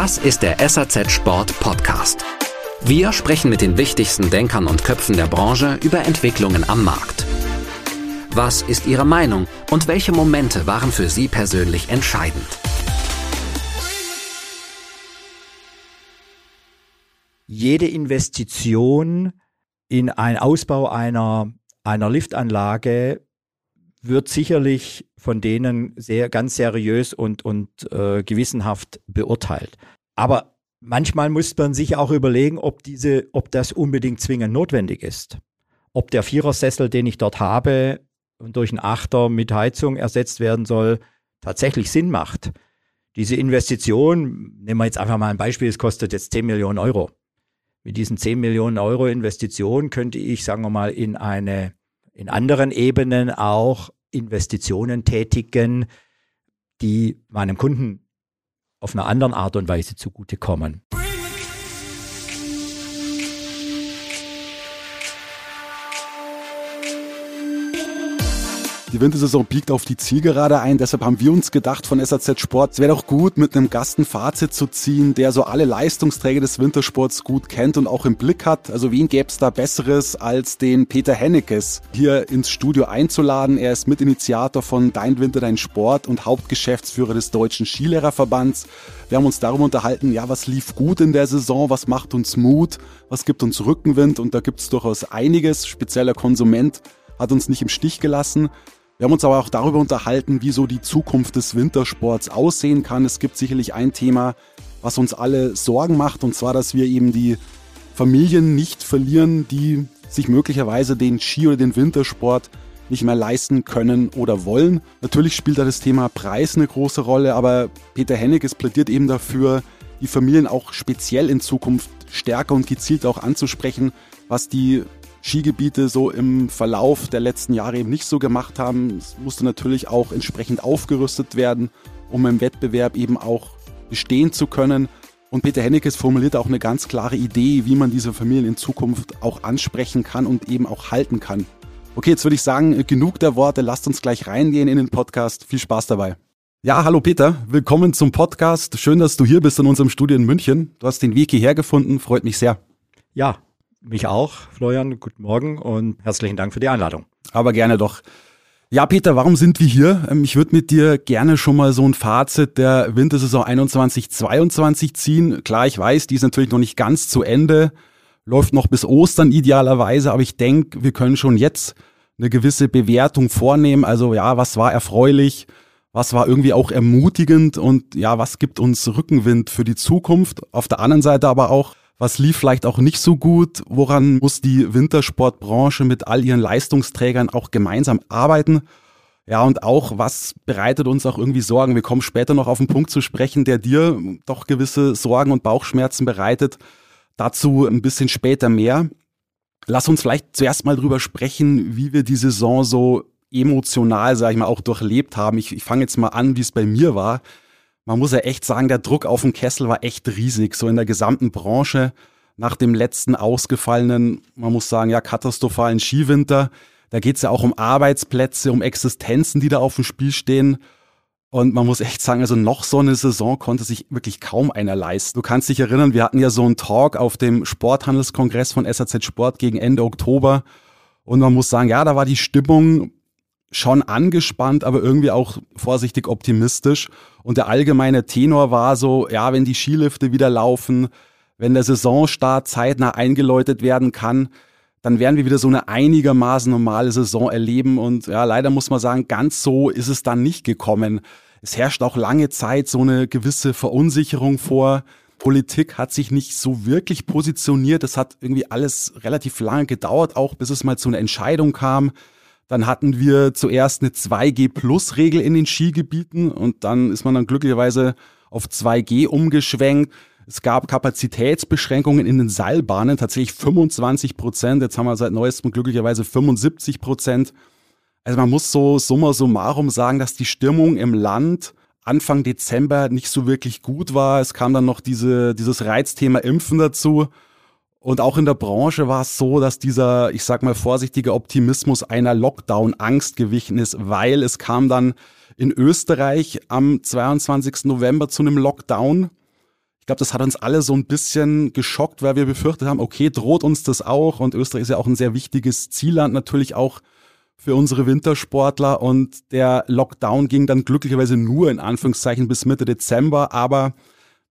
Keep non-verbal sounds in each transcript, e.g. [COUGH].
Das ist der SAZ Sport Podcast. Wir sprechen mit den wichtigsten Denkern und Köpfen der Branche über Entwicklungen am Markt. Was ist Ihre Meinung und welche Momente waren für Sie persönlich entscheidend? Jede Investition in einen Ausbau einer, einer Liftanlage wird sicherlich von denen sehr ganz seriös und, und äh, gewissenhaft beurteilt. Aber manchmal muss man sich auch überlegen, ob diese, ob das unbedingt zwingend notwendig ist. Ob der Vierersessel, den ich dort habe, durch einen Achter mit Heizung ersetzt werden soll, tatsächlich Sinn macht. Diese Investition, nehmen wir jetzt einfach mal ein Beispiel, es kostet jetzt 10 Millionen Euro. Mit diesen 10 Millionen Euro Investition könnte ich, sagen wir mal, in eine, in anderen Ebenen auch Investitionen tätigen, die meinem Kunden auf einer anderen Art und Weise zugutekommen. Die Wintersaison biegt auf die Zielgerade ein, deshalb haben wir uns gedacht von SAZ Sport, es wäre doch gut, mit einem Gast ein Fazit zu ziehen, der so alle Leistungsträger des Wintersports gut kennt und auch im Blick hat. Also wen gäbe es da Besseres als den Peter Hennekes hier ins Studio einzuladen. Er ist Mitinitiator von Dein Winter, Dein Sport und Hauptgeschäftsführer des Deutschen Skilehrerverbands. Wir haben uns darüber unterhalten, ja, was lief gut in der Saison, was macht uns Mut, was gibt uns Rückenwind und da gibt es durchaus einiges. Spezieller Konsument hat uns nicht im Stich gelassen. Wir haben uns aber auch darüber unterhalten, wie so die Zukunft des Wintersports aussehen kann. Es gibt sicherlich ein Thema, was uns alle Sorgen macht, und zwar, dass wir eben die Familien nicht verlieren, die sich möglicherweise den Ski oder den Wintersport nicht mehr leisten können oder wollen. Natürlich spielt da das Thema Preis eine große Rolle, aber Peter Henniges plädiert eben dafür, die Familien auch speziell in Zukunft stärker und gezielt auch anzusprechen, was die Skigebiete so im Verlauf der letzten Jahre eben nicht so gemacht haben. Es musste natürlich auch entsprechend aufgerüstet werden, um im Wettbewerb eben auch bestehen zu können. Und Peter Hennekes formuliert auch eine ganz klare Idee, wie man diese Familien in Zukunft auch ansprechen kann und eben auch halten kann. Okay, jetzt würde ich sagen, genug der Worte, lasst uns gleich reingehen in den Podcast. Viel Spaß dabei. Ja, hallo Peter, willkommen zum Podcast. Schön, dass du hier bist in unserem Studio in München. Du hast den Weg hierher gefunden, freut mich sehr. Ja, mich auch, Florian. Guten Morgen und herzlichen Dank für die Einladung. Aber gerne doch. Ja, Peter, warum sind wir hier? Ähm, ich würde mit dir gerne schon mal so ein Fazit der Wintersaison 21-22 ziehen. Klar, ich weiß, die ist natürlich noch nicht ganz zu Ende, läuft noch bis Ostern idealerweise, aber ich denke, wir können schon jetzt eine gewisse Bewertung vornehmen. Also ja, was war erfreulich? Was war irgendwie auch ermutigend und ja, was gibt uns Rückenwind für die Zukunft? Auf der anderen Seite aber auch, was lief vielleicht auch nicht so gut? Woran muss die Wintersportbranche mit all ihren Leistungsträgern auch gemeinsam arbeiten? Ja, und auch, was bereitet uns auch irgendwie Sorgen? Wir kommen später noch auf einen Punkt zu sprechen, der dir doch gewisse Sorgen und Bauchschmerzen bereitet. Dazu ein bisschen später mehr. Lass uns vielleicht zuerst mal drüber sprechen, wie wir die Saison so emotional, sag ich mal, auch durchlebt haben. Ich, ich fange jetzt mal an, wie es bei mir war man muss ja echt sagen, der Druck auf den Kessel war echt riesig, so in der gesamten Branche. Nach dem letzten ausgefallenen, man muss sagen, ja, katastrophalen Skiwinter. Da geht es ja auch um Arbeitsplätze, um Existenzen, die da auf dem Spiel stehen. Und man muss echt sagen, also noch so eine Saison konnte sich wirklich kaum einer leisten. Du kannst dich erinnern, wir hatten ja so einen Talk auf dem Sporthandelskongress von SAZ Sport gegen Ende Oktober. Und man muss sagen, ja, da war die Stimmung schon angespannt, aber irgendwie auch vorsichtig optimistisch. Und der allgemeine Tenor war so, ja, wenn die Skilifte wieder laufen, wenn der Saisonstart zeitnah eingeläutet werden kann, dann werden wir wieder so eine einigermaßen normale Saison erleben. Und ja, leider muss man sagen, ganz so ist es dann nicht gekommen. Es herrscht auch lange Zeit so eine gewisse Verunsicherung vor. Politik hat sich nicht so wirklich positioniert. Es hat irgendwie alles relativ lange gedauert, auch bis es mal zu einer Entscheidung kam. Dann hatten wir zuerst eine 2G-Plus-Regel in den Skigebieten und dann ist man dann glücklicherweise auf 2G umgeschwenkt. Es gab Kapazitätsbeschränkungen in den Seilbahnen, tatsächlich 25 Prozent. Jetzt haben wir seit neuestem glücklicherweise 75 Prozent. Also man muss so summa summarum sagen, dass die Stimmung im Land Anfang Dezember nicht so wirklich gut war. Es kam dann noch diese, dieses Reizthema Impfen dazu. Und auch in der Branche war es so, dass dieser, ich sag mal, vorsichtige Optimismus einer Lockdown-Angst gewichen ist, weil es kam dann in Österreich am 22. November zu einem Lockdown. Ich glaube, das hat uns alle so ein bisschen geschockt, weil wir befürchtet haben, okay, droht uns das auch? Und Österreich ist ja auch ein sehr wichtiges Zielland natürlich auch für unsere Wintersportler. Und der Lockdown ging dann glücklicherweise nur in Anführungszeichen bis Mitte Dezember, aber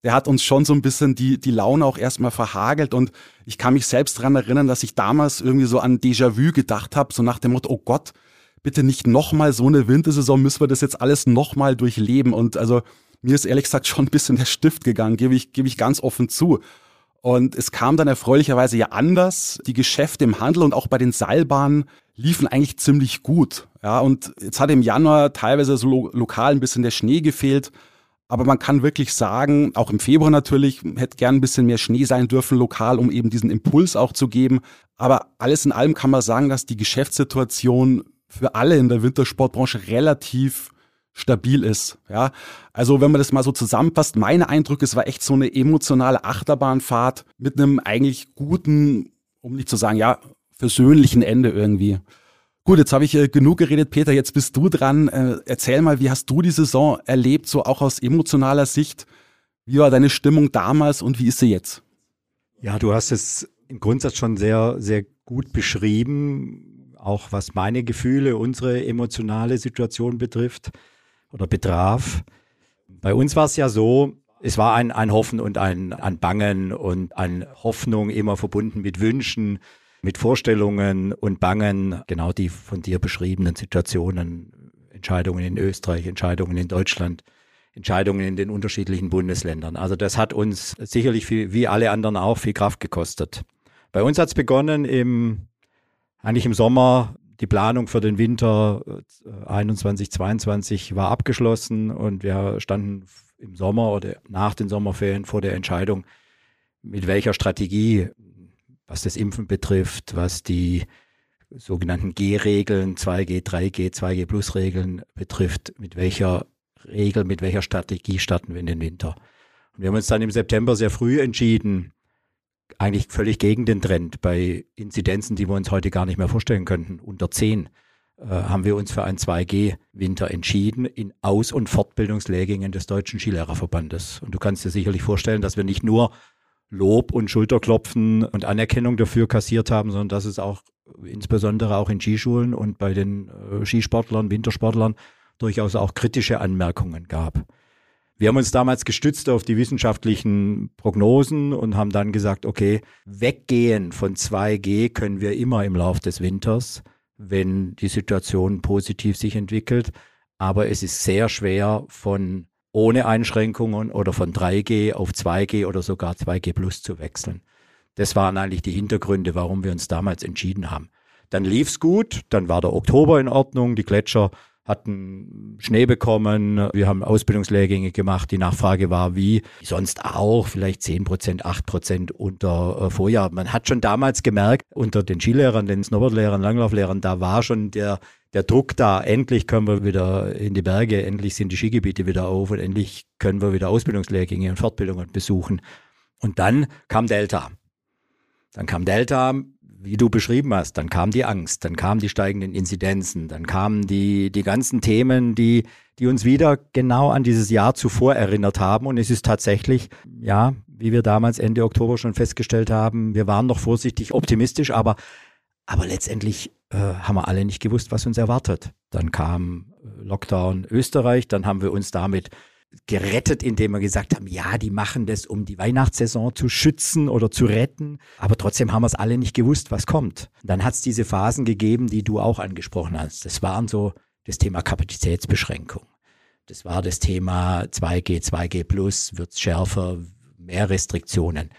der hat uns schon so ein bisschen die, die Laune auch erstmal verhagelt. Und ich kann mich selbst daran erinnern, dass ich damals irgendwie so an Déjà-vu gedacht habe, so nach dem Motto, oh Gott, bitte nicht nochmal so eine Wintersaison, müssen wir das jetzt alles nochmal durchleben. Und also mir ist ehrlich gesagt schon ein bisschen der Stift gegangen, gebe ich, gebe ich ganz offen zu. Und es kam dann erfreulicherweise ja anders. Die Geschäfte im Handel und auch bei den Seilbahnen liefen eigentlich ziemlich gut. Ja, und jetzt hat im Januar teilweise so lo lokal ein bisschen der Schnee gefehlt. Aber man kann wirklich sagen, auch im Februar natürlich, hätte gern ein bisschen mehr Schnee sein dürfen lokal, um eben diesen Impuls auch zu geben. Aber alles in allem kann man sagen, dass die Geschäftssituation für alle in der Wintersportbranche relativ stabil ist. Ja, also wenn man das mal so zusammenfasst, meine Eindrücke, es war echt so eine emotionale Achterbahnfahrt mit einem eigentlich guten, um nicht zu sagen, ja, versöhnlichen Ende irgendwie. Gut, jetzt habe ich äh, genug geredet, Peter. Jetzt bist du dran. Äh, erzähl mal, wie hast du die Saison erlebt, so auch aus emotionaler Sicht? Wie war deine Stimmung damals und wie ist sie jetzt? Ja, du hast es im Grundsatz schon sehr, sehr gut beschrieben, auch was meine Gefühle, unsere emotionale Situation betrifft oder betraf. Bei uns war es ja so, es war ein, ein Hoffen und ein, ein Bangen und eine Hoffnung immer verbunden mit Wünschen, mit Vorstellungen und Bangen, genau die von dir beschriebenen Situationen, Entscheidungen in Österreich, Entscheidungen in Deutschland, Entscheidungen in den unterschiedlichen Bundesländern. Also das hat uns sicherlich viel, wie alle anderen auch viel Kraft gekostet. Bei uns hat es begonnen im, eigentlich im Sommer die Planung für den Winter 21, äh, 22 war abgeschlossen und wir standen im Sommer oder nach den Sommerferien vor der Entscheidung, mit welcher Strategie, was das Impfen betrifft, was die sogenannten G-Regeln, 2G, 3G, 2G Plus Regeln betrifft, mit welcher Regel, mit welcher Strategie starten wir in den Winter. Und wir haben uns dann im September sehr früh entschieden, eigentlich völlig gegen den Trend. Bei Inzidenzen, die wir uns heute gar nicht mehr vorstellen könnten, unter 10, äh, haben wir uns für einen 2G-Winter entschieden in Aus- und Fortbildungslehrgängen des Deutschen Skilehrerverbandes. Und du kannst dir sicherlich vorstellen, dass wir nicht nur Lob und Schulterklopfen und Anerkennung dafür kassiert haben, sondern dass es auch insbesondere auch in Skischulen und bei den äh, Skisportlern, Wintersportlern durchaus auch kritische Anmerkungen gab. Wir haben uns damals gestützt auf die wissenschaftlichen Prognosen und haben dann gesagt, okay, weggehen von 2G können wir immer im Lauf des Winters, wenn die Situation positiv sich entwickelt. Aber es ist sehr schwer von ohne Einschränkungen oder von 3G auf 2G oder sogar 2G Plus zu wechseln. Das waren eigentlich die Hintergründe, warum wir uns damals entschieden haben. Dann lief's gut, dann war der Oktober in Ordnung, die Gletscher hatten Schnee bekommen, wir haben Ausbildungslehrgänge gemacht. Die Nachfrage war wie sonst auch, vielleicht 10 Prozent, 8 Prozent unter äh, Vorjahr. Man hat schon damals gemerkt, unter den Skilehrern, den Snowboardlehrern, Langlauflehrern, da war schon der, der Druck da. Endlich können wir wieder in die Berge, endlich sind die Skigebiete wieder auf und endlich können wir wieder Ausbildungslehrgänge und Fortbildungen besuchen. Und dann kam Delta. Dann kam Delta, wie du beschrieben hast, dann kam die Angst, dann kamen die steigenden Inzidenzen, dann kamen die, die ganzen Themen, die, die uns wieder genau an dieses Jahr zuvor erinnert haben. Und es ist tatsächlich, ja, wie wir damals Ende Oktober schon festgestellt haben, wir waren noch vorsichtig optimistisch, aber, aber letztendlich äh, haben wir alle nicht gewusst, was uns erwartet. Dann kam äh, Lockdown Österreich, dann haben wir uns damit gerettet, indem wir gesagt haben, ja, die machen das, um die Weihnachtssaison zu schützen oder zu retten. Aber trotzdem haben wir es alle nicht gewusst, was kommt. Dann hat es diese Phasen gegeben, die du auch angesprochen hast. Das waren so das Thema Kapazitätsbeschränkung. Das war das Thema 2G, 2G Plus, wird schärfer, mehr Restriktionen.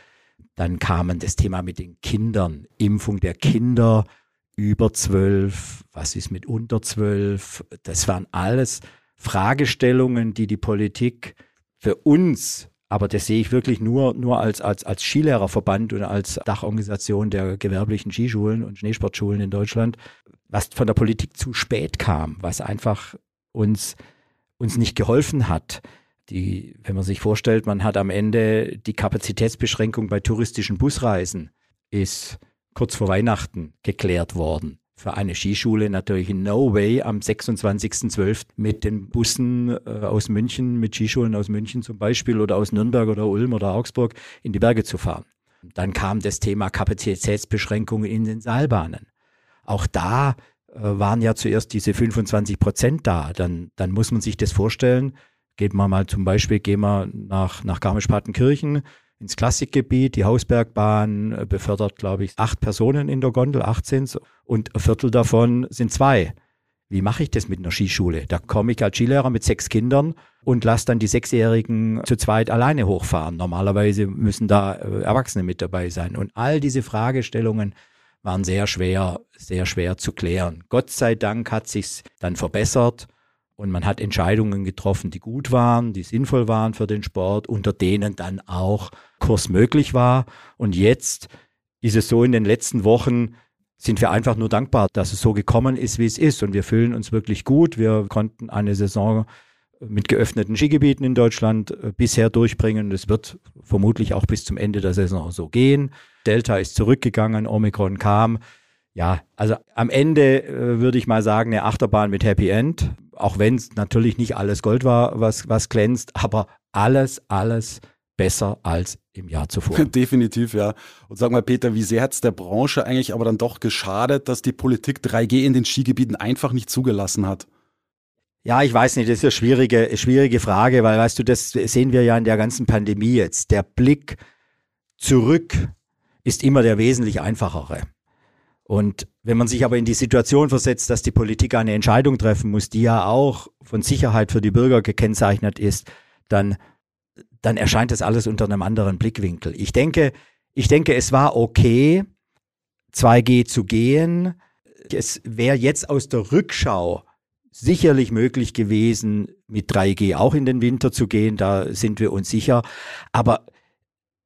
Dann kamen das Thema mit den Kindern, Impfung der Kinder über zwölf, was ist mit unter zwölf. Das waren alles Fragestellungen, die die Politik für uns, aber das sehe ich wirklich nur, nur als, als, als Skilehrerverband und als Dachorganisation der gewerblichen Skischulen und Schneesportschulen in Deutschland, was von der Politik zu spät kam, was einfach uns, uns nicht geholfen hat. Die, wenn man sich vorstellt, man hat am Ende die Kapazitätsbeschränkung bei touristischen Busreisen ist kurz vor Weihnachten geklärt worden für eine Skischule natürlich no way am 26.12. mit den Bussen äh, aus München, mit Skischulen aus München zum Beispiel oder aus Nürnberg oder Ulm oder Augsburg in die Berge zu fahren. Dann kam das Thema Kapazitätsbeschränkungen in den Seilbahnen. Auch da äh, waren ja zuerst diese 25 Prozent da. Dann, dann muss man sich das vorstellen. Geht man mal zum Beispiel, gehen wir nach, nach Garmisch-Partenkirchen ins Klassikgebiet. Die Hausbergbahn äh, befördert, glaube ich, acht Personen in der Gondel, 18 und ein Viertel davon sind zwei. Wie mache ich das mit einer Skischule? Da komme ich als Skilehrer mit sechs Kindern und lasse dann die Sechsjährigen zu zweit alleine hochfahren. Normalerweise müssen da äh, Erwachsene mit dabei sein. Und all diese Fragestellungen waren sehr schwer, sehr schwer zu klären. Gott sei Dank hat sich's dann verbessert und man hat Entscheidungen getroffen, die gut waren, die sinnvoll waren für den Sport, unter denen dann auch Kurs möglich war. Und jetzt ist es so in den letzten Wochen, sind wir einfach nur dankbar, dass es so gekommen ist, wie es ist. Und wir fühlen uns wirklich gut. Wir konnten eine Saison mit geöffneten Skigebieten in Deutschland äh, bisher durchbringen. Das wird vermutlich auch bis zum Ende der Saison so gehen. Delta ist zurückgegangen, Omikron kam. Ja, also am Ende äh, würde ich mal sagen, eine Achterbahn mit Happy End. Auch wenn es natürlich nicht alles Gold war, was, was glänzt, aber alles, alles besser als im Jahr zuvor. [LAUGHS] Definitiv, ja. Und sag mal, Peter, wie sehr hat es der Branche eigentlich aber dann doch geschadet, dass die Politik 3G in den Skigebieten einfach nicht zugelassen hat? Ja, ich weiß nicht, das ist eine schwierige, schwierige Frage, weil weißt du, das sehen wir ja in der ganzen Pandemie jetzt. Der Blick zurück ist immer der wesentlich einfachere. Und wenn man sich aber in die Situation versetzt, dass die Politik eine Entscheidung treffen muss, die ja auch von Sicherheit für die Bürger gekennzeichnet ist, dann dann erscheint das alles unter einem anderen Blickwinkel. Ich denke, ich denke, es war okay, 2G zu gehen. Es wäre jetzt aus der Rückschau sicherlich möglich gewesen, mit 3G auch in den Winter zu gehen, da sind wir uns sicher. Aber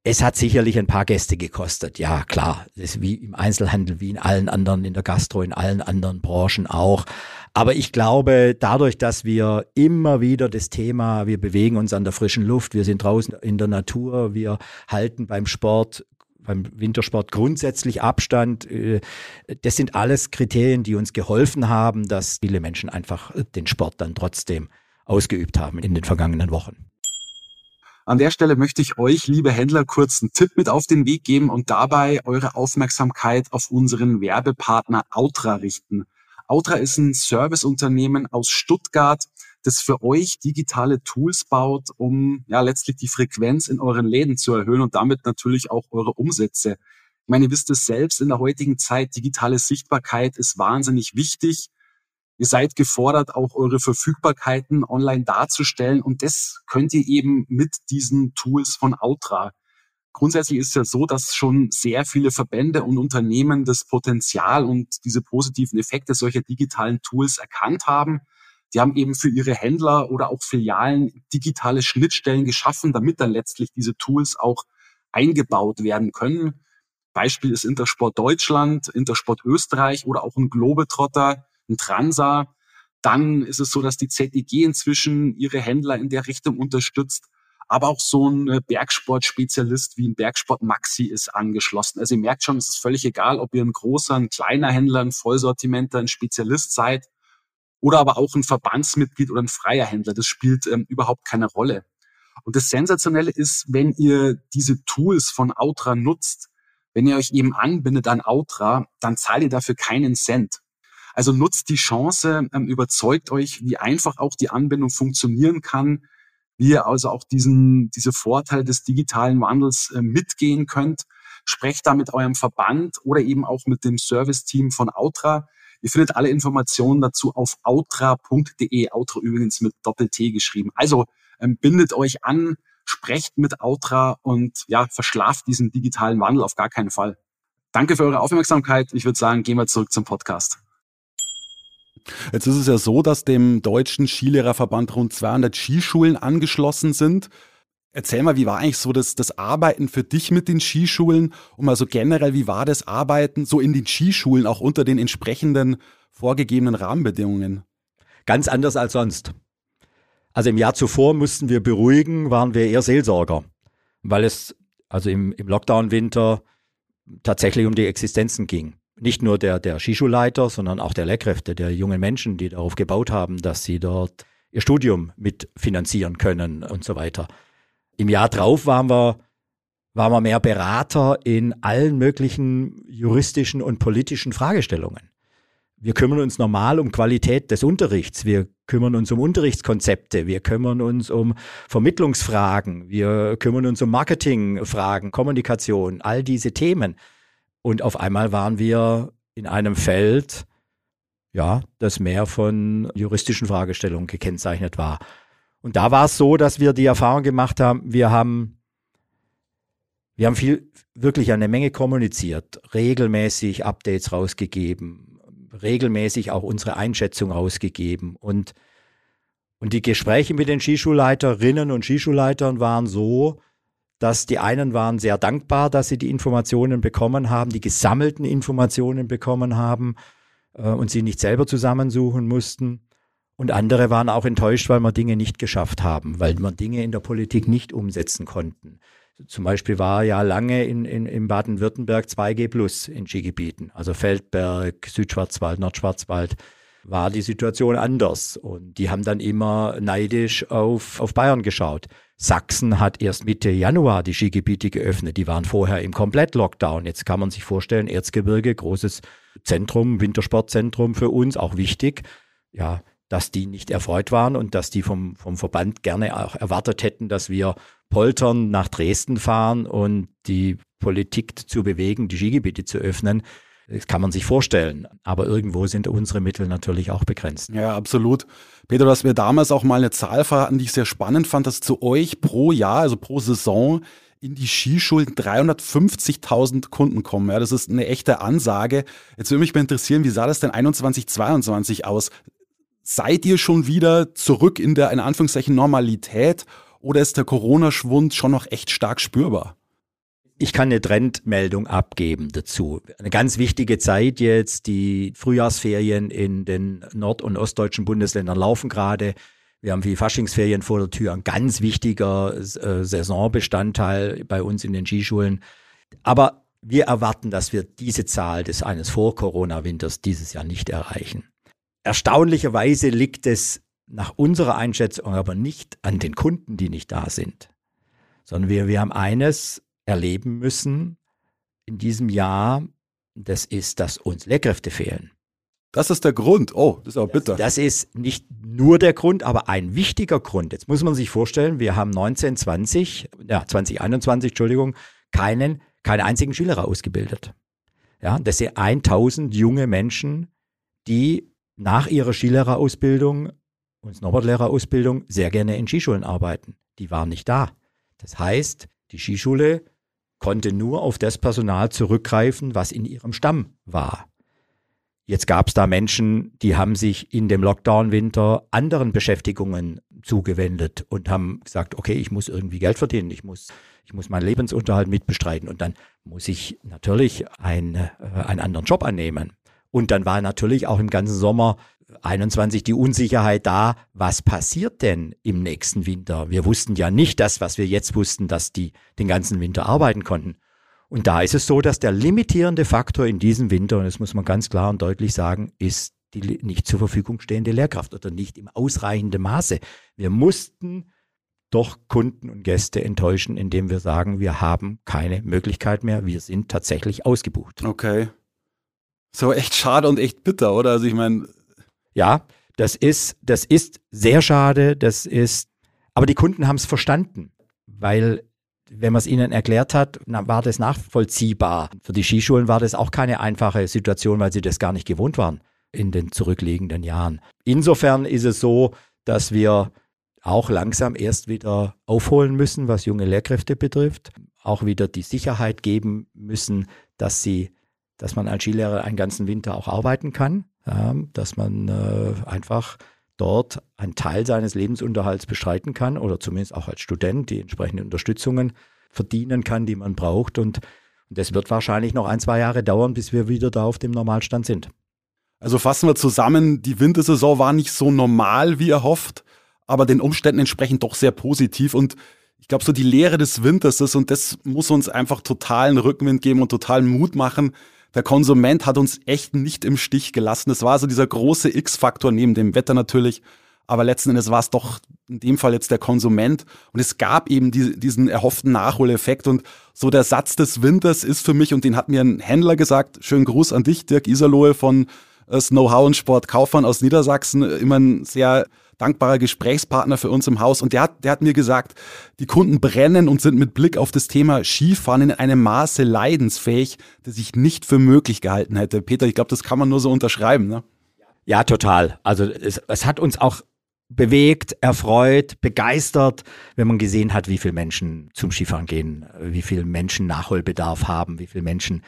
es hat sicherlich ein paar Gäste gekostet. Ja, klar. Das ist wie im Einzelhandel, wie in allen anderen, in der Gastro, in allen anderen Branchen auch. Aber ich glaube, dadurch, dass wir immer wieder das Thema, wir bewegen uns an der frischen Luft, wir sind draußen in der Natur, wir halten beim Sport beim Wintersport grundsätzlich Abstand. Äh, das sind alles Kriterien, die uns geholfen haben, dass viele Menschen einfach den Sport dann trotzdem ausgeübt haben in den vergangenen Wochen. An der Stelle möchte ich euch, liebe Händler, kurz einen Tipp mit auf den Weg geben und dabei eure Aufmerksamkeit auf unseren Werbepartner Outra richten. Outra ist ein Serviceunternehmen aus Stuttgart, das für euch digitale Tools baut, um ja letztlich die Frequenz in euren Läden zu erhöhen und damit natürlich auch eure Umsätze. Ich meine, ihr wisst es selbst, in der heutigen Zeit, digitale Sichtbarkeit ist wahnsinnig wichtig. Ihr seid gefordert, auch eure Verfügbarkeiten online darzustellen und das könnt ihr eben mit diesen Tools von Outra. Grundsätzlich ist es ja so, dass schon sehr viele Verbände und Unternehmen das Potenzial und diese positiven Effekte solcher digitalen Tools erkannt haben. Die haben eben für ihre Händler oder auch Filialen digitale Schnittstellen geschaffen, damit dann letztlich diese Tools auch eingebaut werden können. Beispiel ist Intersport Deutschland, Intersport Österreich oder auch ein Globetrotter ein Transa. Dann ist es so, dass die ZEG inzwischen ihre Händler in der Richtung unterstützt. Aber auch so ein äh, Bergsportspezialist wie ein Bergsport Maxi ist angeschlossen. Also ihr merkt schon, es ist völlig egal, ob ihr ein großer, ein kleiner Händler, ein Vollsortimenter, ein Spezialist seid oder aber auch ein Verbandsmitglied oder ein freier Händler. Das spielt ähm, überhaupt keine Rolle. Und das Sensationelle ist, wenn ihr diese Tools von Outra nutzt, wenn ihr euch eben anbindet an Outra, dann zahlt ihr dafür keinen Cent. Also nutzt die Chance, ähm, überzeugt euch, wie einfach auch die Anbindung funktionieren kann, wie ihr also auch diesen, diese Vorteile des digitalen Wandels äh, mitgehen könnt. Sprecht da mit eurem Verband oder eben auch mit dem Service-Team von Outra. Ihr findet alle Informationen dazu auf outra.de. Outra übrigens mit Doppel-T geschrieben. Also ähm, bindet euch an, sprecht mit Outra und ja, verschlaft diesen digitalen Wandel auf gar keinen Fall. Danke für eure Aufmerksamkeit. Ich würde sagen, gehen wir zurück zum Podcast. Jetzt ist es ja so, dass dem Deutschen Skilehrerverband rund 200 Skischulen angeschlossen sind. Erzähl mal, wie war eigentlich so das, das Arbeiten für dich mit den Skischulen und mal so generell, wie war das Arbeiten so in den Skischulen auch unter den entsprechenden vorgegebenen Rahmenbedingungen? Ganz anders als sonst. Also im Jahr zuvor mussten wir beruhigen, waren wir eher Seelsorger, weil es also im, im Lockdown-Winter tatsächlich um die Existenzen ging. Nicht nur der, der Skischulleiter, sondern auch der Lehrkräfte, der jungen Menschen, die darauf gebaut haben, dass sie dort ihr Studium mitfinanzieren können und so weiter. Im Jahr drauf waren wir, waren wir mehr Berater in allen möglichen juristischen und politischen Fragestellungen. Wir kümmern uns normal um Qualität des Unterrichts. Wir kümmern uns um Unterrichtskonzepte. Wir kümmern uns um Vermittlungsfragen. Wir kümmern uns um Marketingfragen, Kommunikation, all diese Themen. Und auf einmal waren wir in einem Feld, ja, das mehr von juristischen Fragestellungen gekennzeichnet war. Und da war es so, dass wir die Erfahrung gemacht haben, wir haben, wir haben viel, wirklich eine Menge kommuniziert, regelmäßig Updates rausgegeben, regelmäßig auch unsere Einschätzung rausgegeben und und die Gespräche mit den Skischulleiterinnen und Skischulleitern waren so, dass die einen waren sehr dankbar, dass sie die Informationen bekommen haben, die gesammelten Informationen bekommen haben äh, und sie nicht selber zusammensuchen mussten. Und andere waren auch enttäuscht, weil wir Dinge nicht geschafft haben, weil wir Dinge in der Politik nicht umsetzen konnten. Zum Beispiel war ja lange in, in, in Baden-Württemberg 2G Plus in Skigebieten, also Feldberg, Südschwarzwald, Nordschwarzwald, war die Situation anders. Und die haben dann immer neidisch auf, auf Bayern geschaut. Sachsen hat erst Mitte Januar die Skigebiete geöffnet. Die waren vorher im Komplett-Lockdown. Jetzt kann man sich vorstellen, Erzgebirge, großes Zentrum, Wintersportzentrum für uns, auch wichtig. Ja, dass die nicht erfreut waren und dass die vom, vom Verband gerne auch erwartet hätten, dass wir poltern nach Dresden fahren und die Politik zu bewegen, die Skigebiete zu öffnen. Das kann man sich vorstellen. Aber irgendwo sind unsere Mittel natürlich auch begrenzt. Ja, absolut. Peter, du hast mir damals auch mal eine Zahl verraten, die ich sehr spannend fand, dass zu euch pro Jahr, also pro Saison, in die Skischulen 350.000 Kunden kommen. Ja, das ist eine echte Ansage. Jetzt würde mich mal interessieren, wie sah das denn 21, 22 aus? Seid ihr schon wieder zurück in der, in Anführungszeichen, Normalität oder ist der Corona-Schwund schon noch echt stark spürbar? Ich kann eine Trendmeldung abgeben dazu. Eine ganz wichtige Zeit jetzt, die Frühjahrsferien in den nord- und ostdeutschen Bundesländern laufen gerade. Wir haben die Faschingsferien vor der Tür, ein ganz wichtiger äh, Saisonbestandteil bei uns in den Skischulen. Aber wir erwarten, dass wir diese Zahl des eines Vor-Corona-Winters dieses Jahr nicht erreichen. Erstaunlicherweise liegt es nach unserer Einschätzung aber nicht an den Kunden, die nicht da sind, sondern wir, wir haben eines erleben müssen in diesem Jahr, das ist, dass uns Lehrkräfte fehlen. Das ist der Grund. Oh, das ist aber bitter. Das, das, ist nicht nur der Grund, aber ein wichtiger Grund. Jetzt muss man sich vorstellen, wir haben 1920, ja, 2021, Entschuldigung, keinen, keinen einzigen Skilehrer ausgebildet. Ja, das sind 1000 junge Menschen, die nach ihrer Skilehrerausbildung und Snowboardlehrerausbildung sehr gerne in Skischulen arbeiten. Die waren nicht da. Das heißt, die Skischule konnte nur auf das Personal zurückgreifen, was in ihrem Stamm war. Jetzt gab es da Menschen, die haben sich in dem Lockdown-Winter anderen Beschäftigungen zugewendet und haben gesagt, okay, ich muss irgendwie Geld verdienen, ich muss, ich muss meinen Lebensunterhalt mitbestreiten und dann muss ich natürlich ein, äh, einen anderen Job annehmen. Und dann war natürlich auch im ganzen Sommer 21 die Unsicherheit da, was passiert denn im nächsten Winter? Wir wussten ja nicht das, was wir jetzt wussten, dass die den ganzen Winter arbeiten konnten. Und da ist es so, dass der limitierende Faktor in diesem Winter, und das muss man ganz klar und deutlich sagen, ist die nicht zur Verfügung stehende Lehrkraft oder nicht im ausreichenden Maße. Wir mussten doch Kunden und Gäste enttäuschen, indem wir sagen, wir haben keine Möglichkeit mehr, wir sind tatsächlich ausgebucht. Okay. So echt schade und echt bitter, oder? Also ich meine. Ja, das ist, das ist sehr schade, das ist, aber die Kunden haben es verstanden, weil wenn man es ihnen erklärt hat, war das nachvollziehbar. Für die Skischulen war das auch keine einfache Situation, weil sie das gar nicht gewohnt waren in den zurückliegenden Jahren. Insofern ist es so, dass wir auch langsam erst wieder aufholen müssen, was junge Lehrkräfte betrifft, auch wieder die Sicherheit geben müssen, dass sie dass man als Skilehrer einen ganzen Winter auch arbeiten kann, dass man äh, einfach dort einen Teil seines Lebensunterhalts bestreiten kann oder zumindest auch als Student die entsprechenden Unterstützungen verdienen kann, die man braucht. Und, und das wird wahrscheinlich noch ein, zwei Jahre dauern, bis wir wieder da auf dem Normalstand sind. Also fassen wir zusammen, die Wintersaison war nicht so normal, wie erhofft, aber den Umständen entsprechend doch sehr positiv. Und ich glaube, so die Lehre des Winters ist, und das muss uns einfach totalen Rückenwind geben und totalen Mut machen, der Konsument hat uns echt nicht im Stich gelassen. Das war so dieser große X-Faktor neben dem Wetter natürlich. Aber letzten Endes war es doch in dem Fall jetzt der Konsument. Und es gab eben die, diesen erhofften Nachholeffekt. Und so der Satz des Winters ist für mich, und den hat mir ein Händler gesagt, schönen Gruß an dich, Dirk Iserlohe von äh, Know-how und Sport Kaufmann aus Niedersachsen, immer ein sehr dankbarer Gesprächspartner für uns im Haus. Und der hat, der hat mir gesagt, die Kunden brennen und sind mit Blick auf das Thema Skifahren in einem Maße leidensfähig, das ich nicht für möglich gehalten hätte. Peter, ich glaube, das kann man nur so unterschreiben. Ne? Ja, total. Also es, es hat uns auch bewegt, erfreut, begeistert, wenn man gesehen hat, wie viele Menschen zum Skifahren gehen, wie viele Menschen Nachholbedarf haben, wie viele Menschen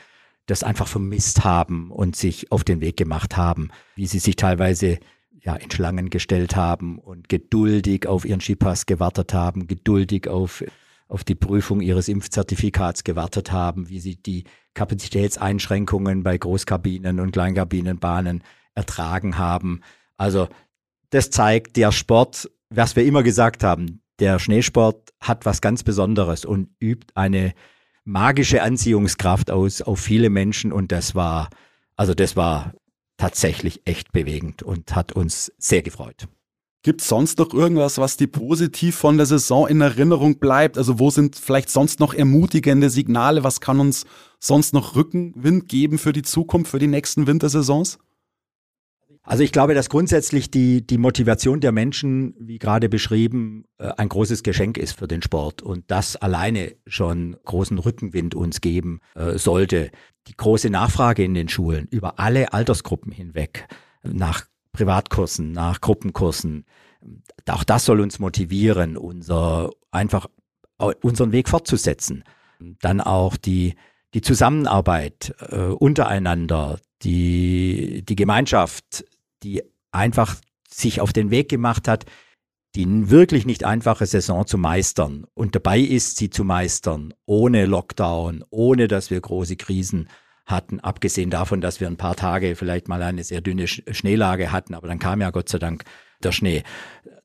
das einfach vermisst haben und sich auf den Weg gemacht haben, wie sie sich teilweise ja, in Schlangen gestellt haben und geduldig auf ihren Skipass gewartet haben, geduldig auf, auf die Prüfung ihres Impfzertifikats gewartet haben, wie sie die Kapazitätseinschränkungen bei Großkabinen und Kleinkabinenbahnen ertragen haben. Also das zeigt der Sport, was wir immer gesagt haben, der Schneesport hat was ganz Besonderes und übt eine magische Anziehungskraft aus auf viele Menschen und das war, also das war tatsächlich echt bewegend und hat uns sehr gefreut. Gibt es sonst noch irgendwas, was dir positiv von der Saison in Erinnerung bleibt? Also wo sind vielleicht sonst noch ermutigende Signale? Was kann uns sonst noch Rückenwind geben für die Zukunft, für die nächsten Wintersaisons? Also ich glaube, dass grundsätzlich die, die Motivation der Menschen, wie gerade beschrieben, äh, ein großes Geschenk ist für den Sport und das alleine schon großen Rückenwind uns geben äh, sollte. Die große Nachfrage in den Schulen über alle Altersgruppen hinweg nach Privatkursen, nach Gruppenkursen, auch das soll uns motivieren, unser einfach unseren Weg fortzusetzen. Dann auch die die Zusammenarbeit äh, untereinander, die, die Gemeinschaft, die einfach sich auf den Weg gemacht hat, die wirklich nicht einfache Saison zu meistern und dabei ist, sie zu meistern, ohne Lockdown, ohne dass wir große Krisen hatten, abgesehen davon, dass wir ein paar Tage vielleicht mal eine sehr dünne Schneelage hatten, aber dann kam ja Gott sei Dank der Schnee.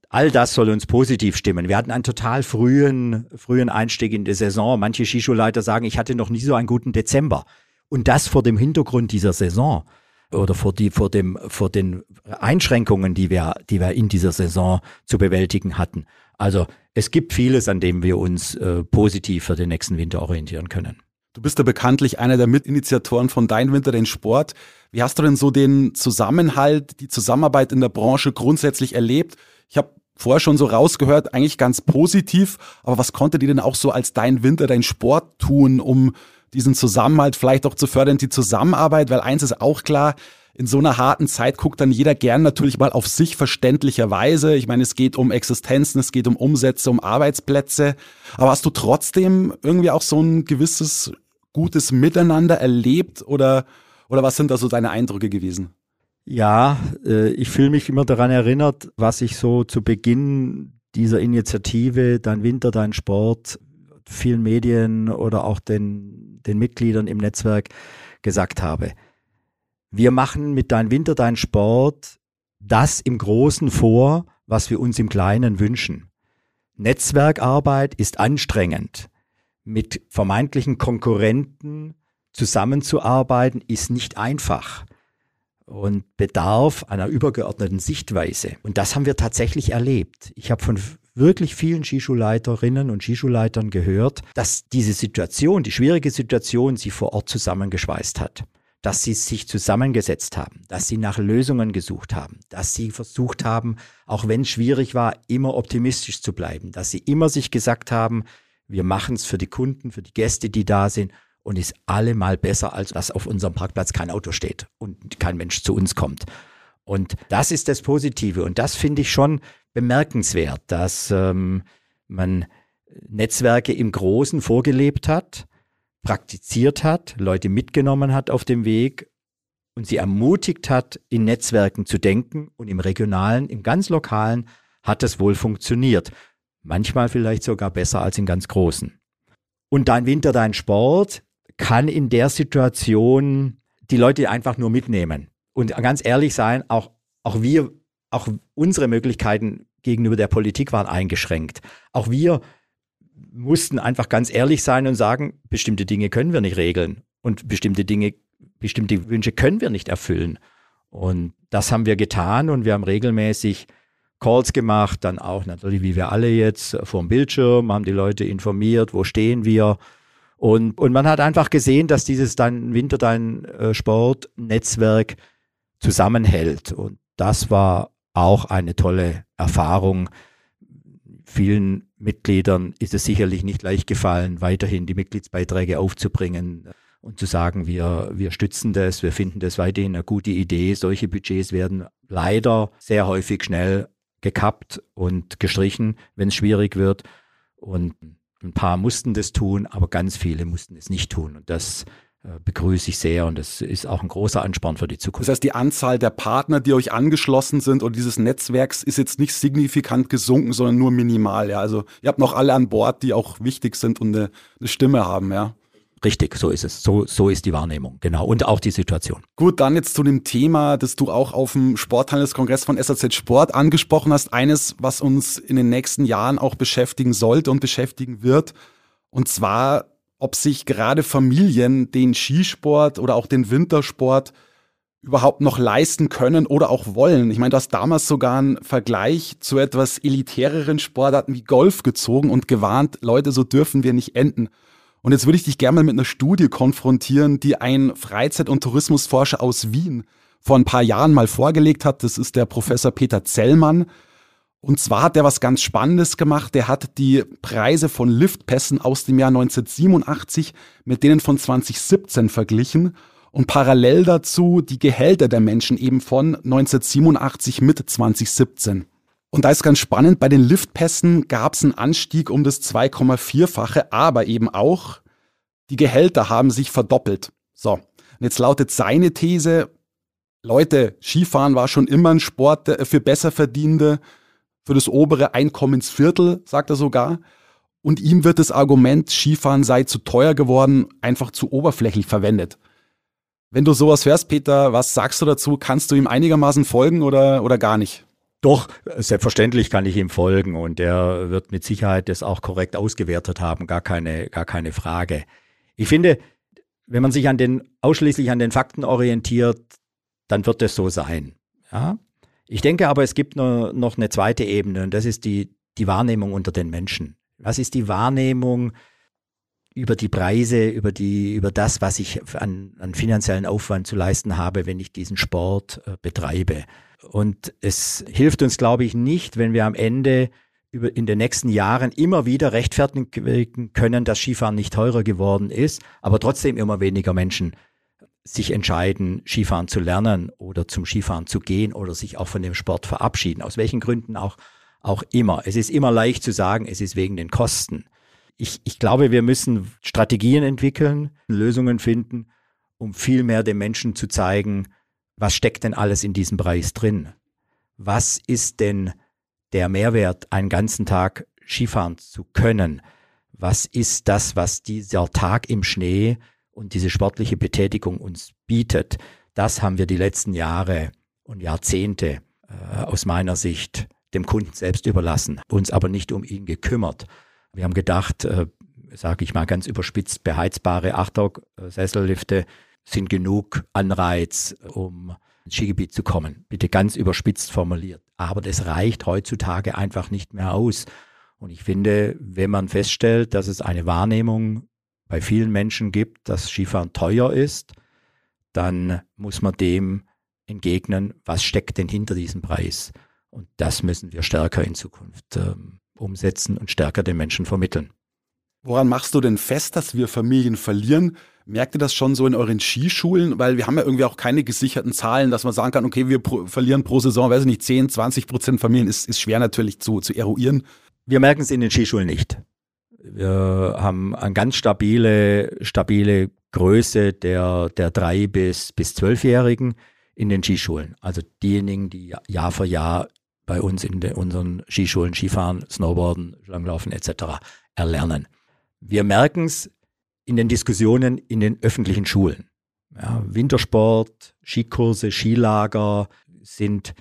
All das soll uns positiv stimmen. Wir hatten einen total frühen, frühen Einstieg in die Saison. Manche Skischulleiter sagen, ich hatte noch nie so einen guten Dezember. Und das vor dem Hintergrund dieser Saison oder vor, die, vor, dem, vor den Einschränkungen, die wir, die wir in dieser Saison zu bewältigen hatten. Also es gibt vieles, an dem wir uns äh, positiv für den nächsten Winter orientieren können. Du bist ja bekanntlich einer der Mitinitiatoren von Dein Winter, den Sport. Wie hast du denn so den Zusammenhalt, die Zusammenarbeit in der Branche grundsätzlich erlebt? Ich habe vorher schon so rausgehört, eigentlich ganz positiv, aber was konnte dir denn auch so als Dein Winter, dein Sport tun, um diesen Zusammenhalt vielleicht auch zu fördern, die Zusammenarbeit, weil eins ist auch klar, in so einer harten Zeit guckt dann jeder gern natürlich mal auf sich verständlicherweise. Ich meine, es geht um Existenzen, es geht um Umsätze, um Arbeitsplätze. Aber hast du trotzdem irgendwie auch so ein gewisses gutes Miteinander erlebt oder, oder was sind da so deine Eindrücke gewesen? Ja, äh, ich fühle mich immer daran erinnert, was ich so zu Beginn dieser Initiative, Dein Winter, Dein Sport, vielen Medien oder auch den, den Mitgliedern im Netzwerk gesagt habe. Wir machen mit Dein Winter, Dein Sport das im Großen vor, was wir uns im Kleinen wünschen. Netzwerkarbeit ist anstrengend. Mit vermeintlichen Konkurrenten zusammenzuarbeiten ist nicht einfach und bedarf einer übergeordneten Sichtweise. Und das haben wir tatsächlich erlebt. Ich habe von wirklich vielen Skischulleiterinnen und Skischulleitern gehört, dass diese Situation, die schwierige Situation, sie vor Ort zusammengeschweißt hat. Dass sie sich zusammengesetzt haben, dass sie nach Lösungen gesucht haben, dass sie versucht haben, auch wenn es schwierig war, immer optimistisch zu bleiben, dass sie immer sich gesagt haben, wir machen es für die Kunden, für die Gäste, die da sind und ist allemal besser, als dass auf unserem Parkplatz kein Auto steht und kein Mensch zu uns kommt. Und das ist das Positive. Und das finde ich schon bemerkenswert, dass ähm, man Netzwerke im Großen vorgelebt hat, praktiziert hat, Leute mitgenommen hat auf dem Weg und sie ermutigt hat, in Netzwerken zu denken. Und im regionalen, im ganz lokalen hat es wohl funktioniert. Manchmal vielleicht sogar besser als in ganz großen. Und dein Winter, dein Sport kann in der Situation die Leute einfach nur mitnehmen. Und ganz ehrlich sein, auch, auch wir auch unsere Möglichkeiten gegenüber der Politik waren eingeschränkt. Auch wir mussten einfach ganz ehrlich sein und sagen, bestimmte Dinge können wir nicht regeln und bestimmte Dinge bestimmte Wünsche können wir nicht erfüllen. Und das haben wir getan und wir haben regelmäßig Calls gemacht, dann auch natürlich, wie wir alle jetzt, vor dem Bildschirm, haben die Leute informiert, wo stehen wir. Und, und man hat einfach gesehen, dass dieses dann Winter dein äh, Sportnetzwerk zusammenhält. Und das war auch eine tolle Erfahrung. Vielen Mitgliedern ist es sicherlich nicht leicht gefallen, weiterhin die Mitgliedsbeiträge aufzubringen und zu sagen, wir, wir stützen das, wir finden das weiterhin eine gute Idee. Solche Budgets werden leider sehr häufig schnell gekappt und gestrichen, wenn es schwierig wird. Und ein paar mussten das tun, aber ganz viele mussten es nicht tun. Und das begrüße ich sehr und das ist auch ein großer Ansporn für die Zukunft. Das heißt, die Anzahl der Partner, die euch angeschlossen sind und dieses Netzwerks ist jetzt nicht signifikant gesunken, sondern nur minimal. Ja, also ihr habt noch alle an Bord, die auch wichtig sind und eine, eine Stimme haben. Ja. Richtig, so ist es. So, so ist die Wahrnehmung, genau. Und auch die Situation. Gut, dann jetzt zu dem Thema, das du auch auf dem Sporthandelskongress von SAZ Sport angesprochen hast. Eines, was uns in den nächsten Jahren auch beschäftigen sollte und beschäftigen wird. Und zwar, ob sich gerade Familien den Skisport oder auch den Wintersport überhaupt noch leisten können oder auch wollen. Ich meine, du hast damals sogar einen Vergleich zu etwas elitäreren Sportarten wie Golf gezogen und gewarnt, Leute, so dürfen wir nicht enden. Und jetzt würde ich dich gerne mal mit einer Studie konfrontieren, die ein Freizeit- und Tourismusforscher aus Wien vor ein paar Jahren mal vorgelegt hat. Das ist der Professor Peter Zellmann. Und zwar hat er was ganz Spannendes gemacht. Der hat die Preise von Liftpässen aus dem Jahr 1987 mit denen von 2017 verglichen und parallel dazu die Gehälter der Menschen eben von 1987 mit 2017. Und da ist ganz spannend, bei den Liftpässen gab es einen Anstieg um das 2,4-fache, aber eben auch die Gehälter haben sich verdoppelt. So, und jetzt lautet seine These, Leute, Skifahren war schon immer ein Sport für Besserverdienende, für das obere Einkommensviertel, sagt er sogar. Und ihm wird das Argument, Skifahren sei zu teuer geworden, einfach zu oberflächlich verwendet. Wenn du sowas hörst, Peter, was sagst du dazu? Kannst du ihm einigermaßen folgen oder, oder gar nicht? Doch, selbstverständlich kann ich ihm folgen und er wird mit Sicherheit das auch korrekt ausgewertet haben, gar keine, gar keine Frage. Ich finde, wenn man sich an den, ausschließlich an den Fakten orientiert, dann wird es so sein. Ja? Ich denke aber, es gibt noch, noch eine zweite Ebene und das ist die, die Wahrnehmung unter den Menschen. Was ist die Wahrnehmung über die Preise, über die, über das, was ich an, an finanziellen Aufwand zu leisten habe, wenn ich diesen Sport äh, betreibe? Und es hilft uns, glaube ich, nicht, wenn wir am Ende über, in den nächsten Jahren immer wieder rechtfertigen können, dass Skifahren nicht teurer geworden ist, aber trotzdem immer weniger Menschen sich entscheiden, Skifahren zu lernen oder zum Skifahren zu gehen oder sich auch von dem Sport verabschieden. Aus welchen Gründen auch, auch immer. Es ist immer leicht zu sagen, es ist wegen den Kosten. Ich, ich glaube, wir müssen Strategien entwickeln, Lösungen finden, um viel mehr den Menschen zu zeigen, was steckt denn alles in diesem Preis drin? Was ist denn der Mehrwert, einen ganzen Tag Skifahren zu können? Was ist das, was dieser Tag im Schnee und diese sportliche Betätigung uns bietet? Das haben wir die letzten Jahre und Jahrzehnte äh, aus meiner Sicht dem Kunden selbst überlassen, uns aber nicht um ihn gekümmert. Wir haben gedacht, äh, sage ich mal ganz überspitzt, beheizbare Achterg-Sessellifte sind genug Anreiz, um ins Skigebiet zu kommen. Bitte ganz überspitzt formuliert. Aber das reicht heutzutage einfach nicht mehr aus. Und ich finde, wenn man feststellt, dass es eine Wahrnehmung bei vielen Menschen gibt, dass Skifahren teuer ist, dann muss man dem entgegnen, was steckt denn hinter diesem Preis. Und das müssen wir stärker in Zukunft ähm, umsetzen und stärker den Menschen vermitteln. Woran machst du denn fest, dass wir Familien verlieren? Merkt ihr das schon so in euren Skischulen? Weil wir haben ja irgendwie auch keine gesicherten Zahlen, dass man sagen kann, okay, wir pro, verlieren pro Saison, weiß ich nicht, 10, 20 Prozent Familien, ist, ist schwer natürlich zu, zu eruieren. Wir merken es in den Skischulen nicht. Wir haben eine ganz stabile, stabile Größe der, der drei bis, bis zwölfjährigen in den Skischulen. Also diejenigen, die Jahr für Jahr bei uns in den, unseren Skischulen Skifahren, Snowboarden, Langlaufen etc. erlernen. Wir merken es in den Diskussionen in den öffentlichen Schulen. Ja, Wintersport, Skikurse, Skilager sind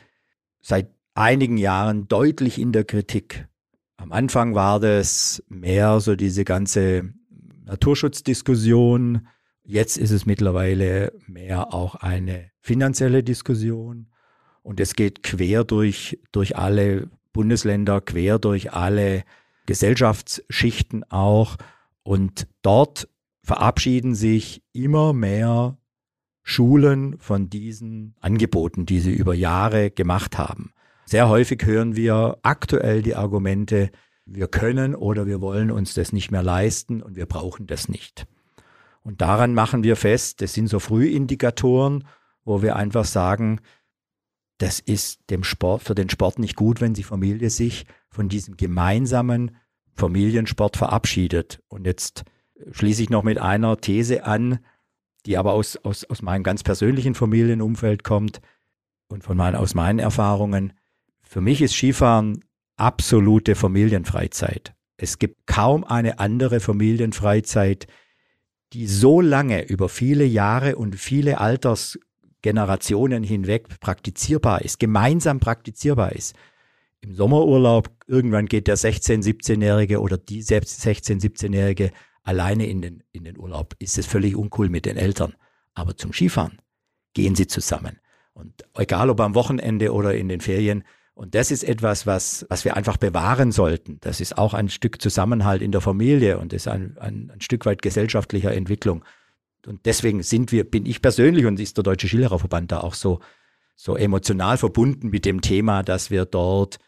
seit einigen Jahren deutlich in der Kritik. Am Anfang war das mehr so diese ganze Naturschutzdiskussion. Jetzt ist es mittlerweile mehr auch eine finanzielle Diskussion und es geht quer durch, durch alle Bundesländer, quer durch alle Gesellschaftsschichten auch. Und dort verabschieden sich immer mehr Schulen von diesen Angeboten, die sie über Jahre gemacht haben. Sehr häufig hören wir aktuell die Argumente, wir können oder wir wollen uns das nicht mehr leisten und wir brauchen das nicht. Und daran machen wir fest, das sind so Frühindikatoren, wo wir einfach sagen, das ist dem Sport, für den Sport nicht gut, wenn die Familie sich von diesem gemeinsamen Familiensport verabschiedet. Und jetzt schließe ich noch mit einer These an, die aber aus, aus, aus meinem ganz persönlichen Familienumfeld kommt und von meinen, aus meinen Erfahrungen. Für mich ist Skifahren absolute Familienfreizeit. Es gibt kaum eine andere Familienfreizeit, die so lange über viele Jahre und viele Altersgenerationen hinweg praktizierbar ist, gemeinsam praktizierbar ist. Im Sommerurlaub, irgendwann geht der 16-, 17-Jährige oder die selbst 16-, 17-Jährige alleine in den, in den Urlaub. Ist es völlig uncool mit den Eltern. Aber zum Skifahren gehen sie zusammen. Und egal ob am Wochenende oder in den Ferien, und das ist etwas, was, was wir einfach bewahren sollten. Das ist auch ein Stück Zusammenhalt in der Familie und ist ein, ein, ein Stück weit gesellschaftlicher Entwicklung. Und deswegen sind wir, bin ich persönlich und ist der Deutsche Skilehrerverband da auch so, so emotional verbunden mit dem Thema, dass wir dort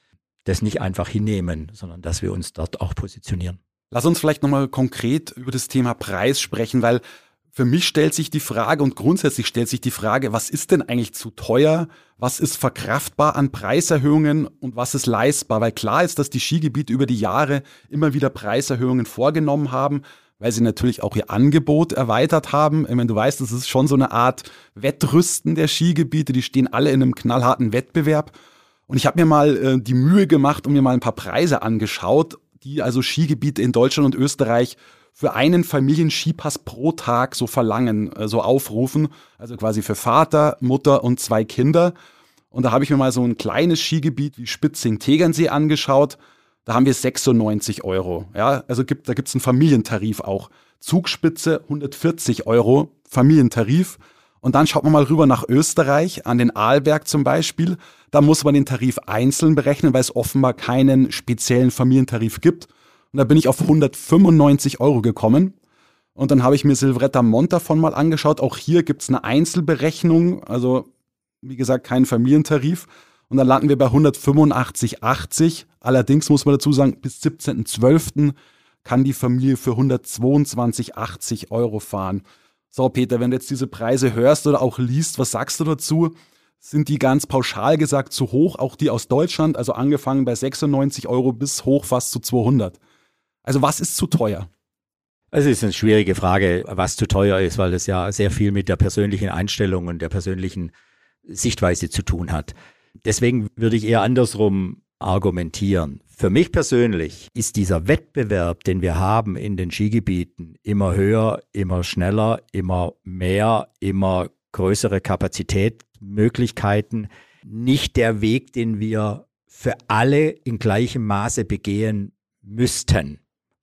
das nicht einfach hinnehmen, sondern dass wir uns dort auch positionieren. Lass uns vielleicht nochmal konkret über das Thema Preis sprechen, weil für mich stellt sich die Frage und grundsätzlich stellt sich die Frage, was ist denn eigentlich zu teuer? Was ist verkraftbar an Preiserhöhungen und was ist leistbar? Weil klar ist, dass die Skigebiete über die Jahre immer wieder Preiserhöhungen vorgenommen haben, weil sie natürlich auch ihr Angebot erweitert haben. Meine, du weißt, das ist schon so eine Art Wettrüsten der Skigebiete. Die stehen alle in einem knallharten Wettbewerb. Und ich habe mir mal äh, die Mühe gemacht und mir mal ein paar Preise angeschaut, die also Skigebiete in Deutschland und Österreich für einen Familienskipass pro Tag so verlangen, äh, so aufrufen. Also quasi für Vater, Mutter und zwei Kinder. Und da habe ich mir mal so ein kleines Skigebiet wie Spitzing-Tegernsee angeschaut. Da haben wir 96 Euro. Ja, also gibt, da gibt es einen Familientarif auch. Zugspitze 140 Euro, Familientarif. Und dann schaut man mal rüber nach Österreich, an den Arlberg zum Beispiel. Da muss man den Tarif einzeln berechnen, weil es offenbar keinen speziellen Familientarif gibt. Und da bin ich auf 195 Euro gekommen. Und dann habe ich mir Silvretta Montafon mal angeschaut. Auch hier gibt es eine Einzelberechnung, also wie gesagt kein Familientarif. Und dann landen wir bei 185,80. Allerdings muss man dazu sagen, bis 17.12. kann die Familie für 122,80 Euro fahren. So, Peter, wenn du jetzt diese Preise hörst oder auch liest, was sagst du dazu? Sind die ganz pauschal gesagt zu hoch, auch die aus Deutschland, also angefangen bei 96 Euro bis hoch fast zu 200? Also was ist zu teuer? Es ist eine schwierige Frage, was zu teuer ist, weil es ja sehr viel mit der persönlichen Einstellung und der persönlichen Sichtweise zu tun hat. Deswegen würde ich eher andersrum argumentieren. Für mich persönlich ist dieser Wettbewerb, den wir haben in den Skigebieten, immer höher, immer schneller, immer mehr, immer größere Kapazitätsmöglichkeiten, nicht der Weg, den wir für alle in gleichem Maße begehen müssten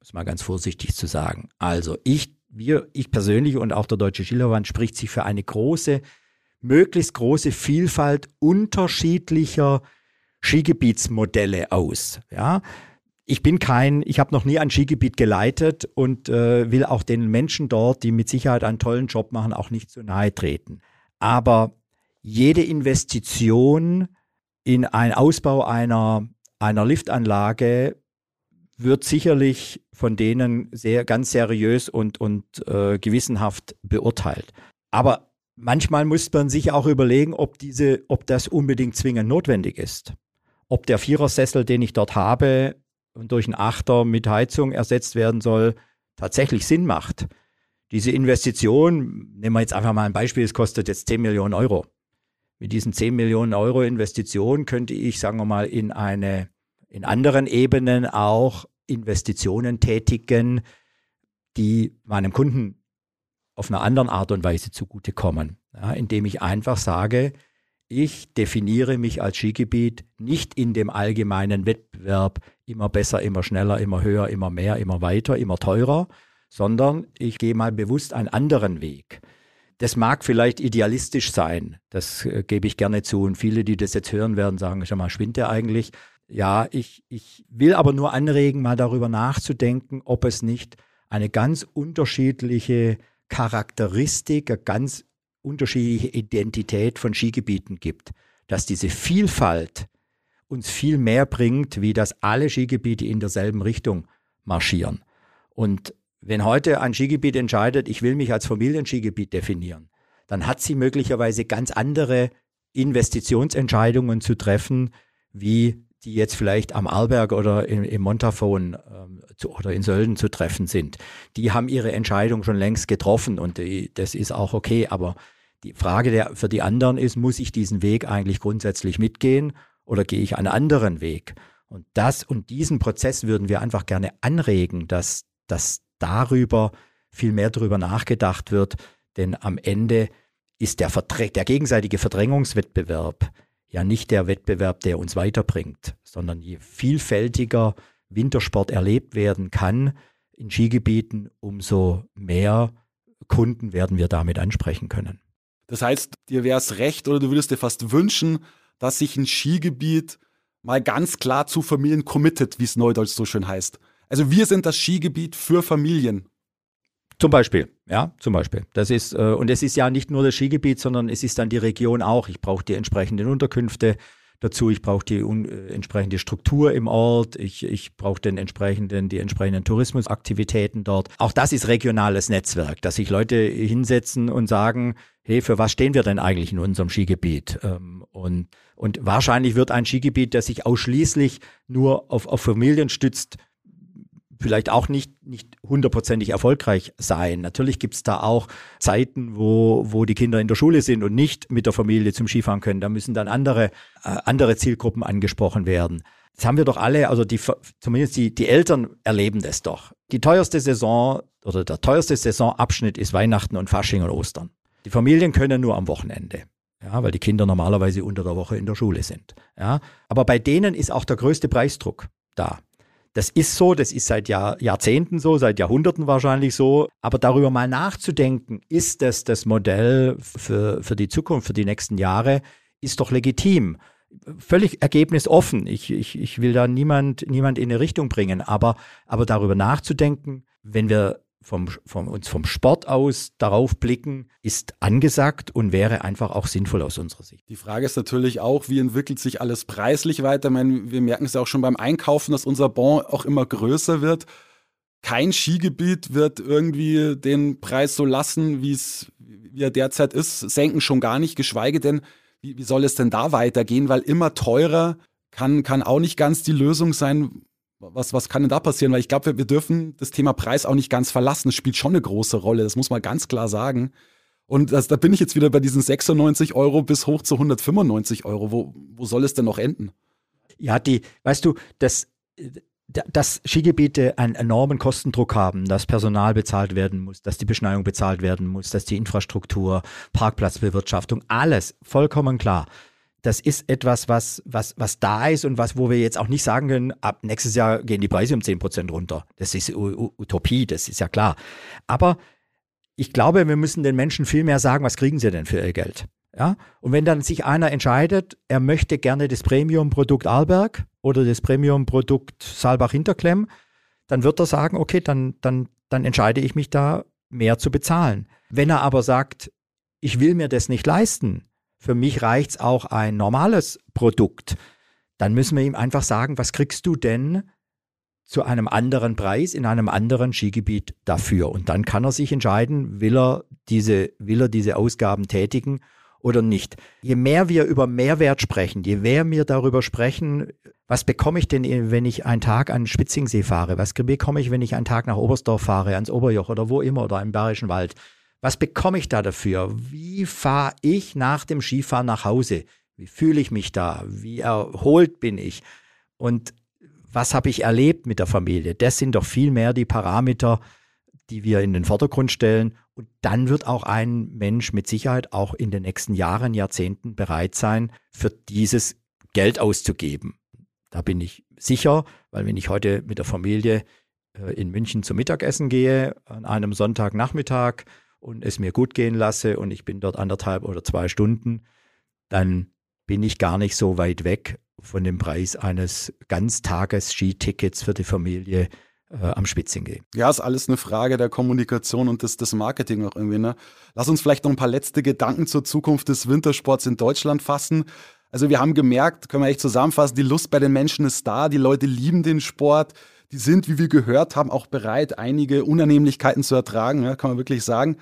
es mal ganz vorsichtig zu sagen. Also ich, wir, ich persönlich und auch der Deutsche Skilauerverband spricht sich für eine große, möglichst große Vielfalt unterschiedlicher Skigebietsmodelle aus. Ja, ich bin kein, ich habe noch nie ein Skigebiet geleitet und äh, will auch den Menschen dort, die mit Sicherheit einen tollen Job machen, auch nicht zu nahe treten. Aber jede Investition in einen Ausbau einer, einer Liftanlage wird sicherlich von denen sehr ganz seriös und, und äh, gewissenhaft beurteilt. Aber manchmal muss man sich auch überlegen, ob diese, ob das unbedingt zwingend notwendig ist. Ob der Vierersessel, den ich dort habe durch einen Achter mit Heizung ersetzt werden soll, tatsächlich Sinn macht. Diese Investition, nehmen wir jetzt einfach mal ein Beispiel, es kostet jetzt 10 Millionen Euro. Mit diesen 10 Millionen Euro Investition könnte ich, sagen wir mal, in eine in anderen Ebenen auch Investitionen tätigen, die meinem Kunden auf einer anderen Art und Weise zugutekommen. Ja, indem ich einfach sage, ich definiere mich als Skigebiet nicht in dem allgemeinen Wettbewerb immer besser, immer schneller, immer höher, immer mehr, immer weiter, immer teurer, sondern ich gehe mal bewusst einen anderen Weg. Das mag vielleicht idealistisch sein, das äh, gebe ich gerne zu. Und viele, die das jetzt hören werden, sagen, schon mal, schwindet der eigentlich? Ja, ich, ich will aber nur anregen, mal darüber nachzudenken, ob es nicht eine ganz unterschiedliche Charakteristik, eine ganz unterschiedliche Identität von Skigebieten gibt. Dass diese Vielfalt uns viel mehr bringt, wie dass alle Skigebiete in derselben Richtung marschieren. Und wenn heute ein Skigebiet entscheidet, ich will mich als Familienskigebiet definieren, dann hat sie möglicherweise ganz andere Investitionsentscheidungen zu treffen, wie die jetzt vielleicht am Arlberg oder im, im Montafon ähm, zu, oder in Sölden zu treffen sind. Die haben ihre Entscheidung schon längst getroffen und die, das ist auch okay. Aber die Frage der, für die anderen ist, muss ich diesen Weg eigentlich grundsätzlich mitgehen oder gehe ich einen anderen Weg? Und das und diesen Prozess würden wir einfach gerne anregen, dass, dass darüber viel mehr darüber nachgedacht wird, denn am Ende ist der, Verdrä der gegenseitige Verdrängungswettbewerb ja nicht der Wettbewerb, der uns weiterbringt, sondern je vielfältiger Wintersport erlebt werden kann in Skigebieten, umso mehr Kunden werden wir damit ansprechen können. Das heißt, dir wäre es recht oder du würdest dir fast wünschen, dass sich ein Skigebiet mal ganz klar zu Familien committet, wie es neudeutsch so schön heißt. Also wir sind das Skigebiet für Familien. Zum Beispiel, ja, zum Beispiel. Das ist, äh, und es ist ja nicht nur das Skigebiet, sondern es ist dann die Region auch. Ich brauche die entsprechenden Unterkünfte dazu, ich brauche die un, äh, entsprechende Struktur im Ort, ich, ich brauche den entsprechenden, die entsprechenden Tourismusaktivitäten dort. Auch das ist regionales Netzwerk, dass sich Leute hinsetzen und sagen, hey, für was stehen wir denn eigentlich in unserem Skigebiet? Ähm, und, und wahrscheinlich wird ein Skigebiet, das sich ausschließlich nur auf, auf Familien stützt, vielleicht auch nicht, nicht hundertprozentig erfolgreich sein. Natürlich gibt es da auch Zeiten, wo, wo die Kinder in der Schule sind und nicht mit der Familie zum Skifahren können. Da müssen dann andere, äh, andere Zielgruppen angesprochen werden. Das haben wir doch alle, also die, zumindest die, die Eltern erleben das doch. Die teuerste Saison oder der teuerste Saisonabschnitt ist Weihnachten und Fasching und Ostern. Die Familien können nur am Wochenende. Ja, weil die Kinder normalerweise unter der Woche in der Schule sind. Ja, aber bei denen ist auch der größte Preisdruck da. Das ist so, das ist seit Jahr, Jahrzehnten so, seit Jahrhunderten wahrscheinlich so. Aber darüber mal nachzudenken, ist das das Modell für, für die Zukunft, für die nächsten Jahre, ist doch legitim. Völlig ergebnisoffen. Ich, ich, ich will da niemand, niemand in eine Richtung bringen. Aber, aber darüber nachzudenken, wenn wir vom, vom, uns vom Sport aus darauf blicken, ist angesagt und wäre einfach auch sinnvoll aus unserer Sicht. Die Frage ist natürlich auch, wie entwickelt sich alles preislich weiter? Ich meine, wir merken es ja auch schon beim Einkaufen, dass unser Bon auch immer größer wird. Kein Skigebiet wird irgendwie den Preis so lassen, wie es wie er derzeit ist, senken schon gar nicht, geschweige denn, wie, wie soll es denn da weitergehen? Weil immer teurer kann, kann auch nicht ganz die Lösung sein was, was kann denn da passieren? Weil ich glaube, wir, wir dürfen das Thema Preis auch nicht ganz verlassen. Es spielt schon eine große Rolle, das muss man ganz klar sagen. Und das, da bin ich jetzt wieder bei diesen 96 Euro bis hoch zu 195 Euro. Wo, wo soll es denn noch enden? Ja, die, weißt du, das, dass Skigebiete einen enormen Kostendruck haben, dass Personal bezahlt werden muss, dass die Beschneiung bezahlt werden muss, dass die Infrastruktur, Parkplatzbewirtschaftung, alles vollkommen klar das ist etwas, was, was, was da ist und was, wo wir jetzt auch nicht sagen können, ab nächstes Jahr gehen die Preise um 10 Prozent runter. Das ist Utopie, das ist ja klar. Aber ich glaube, wir müssen den Menschen viel mehr sagen, was kriegen sie denn für ihr Geld? Ja? Und wenn dann sich einer entscheidet, er möchte gerne das Premium-Produkt Arlberg oder das Premium-Produkt Saalbach-Hinterklemm, dann wird er sagen, okay, dann, dann, dann entscheide ich mich da mehr zu bezahlen. Wenn er aber sagt, ich will mir das nicht leisten, für mich reicht es auch ein normales Produkt. Dann müssen wir ihm einfach sagen, was kriegst du denn zu einem anderen Preis in einem anderen Skigebiet dafür? Und dann kann er sich entscheiden, will er diese, will er diese Ausgaben tätigen oder nicht. Je mehr wir über Mehrwert sprechen, je mehr wir darüber sprechen, was bekomme ich denn, wenn ich einen Tag an Spitzingsee fahre? Was bekomme ich, wenn ich einen Tag nach Oberstdorf fahre, ans Oberjoch oder wo immer oder im Bayerischen Wald? Was bekomme ich da dafür? Wie fahre ich nach dem Skifahren nach Hause? Wie fühle ich mich da? Wie erholt bin ich? Und was habe ich erlebt mit der Familie? Das sind doch viel mehr die Parameter, die wir in den Vordergrund stellen. Und dann wird auch ein Mensch mit Sicherheit auch in den nächsten Jahren, Jahrzehnten bereit sein, für dieses Geld auszugeben. Da bin ich sicher, weil wenn ich heute mit der Familie äh, in München zum Mittagessen gehe, an einem Sonntagnachmittag und es mir gut gehen lasse und ich bin dort anderthalb oder zwei Stunden, dann bin ich gar nicht so weit weg von dem Preis eines Ganztages-Skitickets für die Familie äh, am Spitzingee. Ja, ist alles eine Frage der Kommunikation und des, des Marketing auch irgendwie. Ne? Lass uns vielleicht noch ein paar letzte Gedanken zur Zukunft des Wintersports in Deutschland fassen. Also wir haben gemerkt, können wir echt zusammenfassen, die Lust bei den Menschen ist da, die Leute lieben den Sport, die sind, wie wir gehört haben, auch bereit, einige Unannehmlichkeiten zu ertragen, ja, kann man wirklich sagen.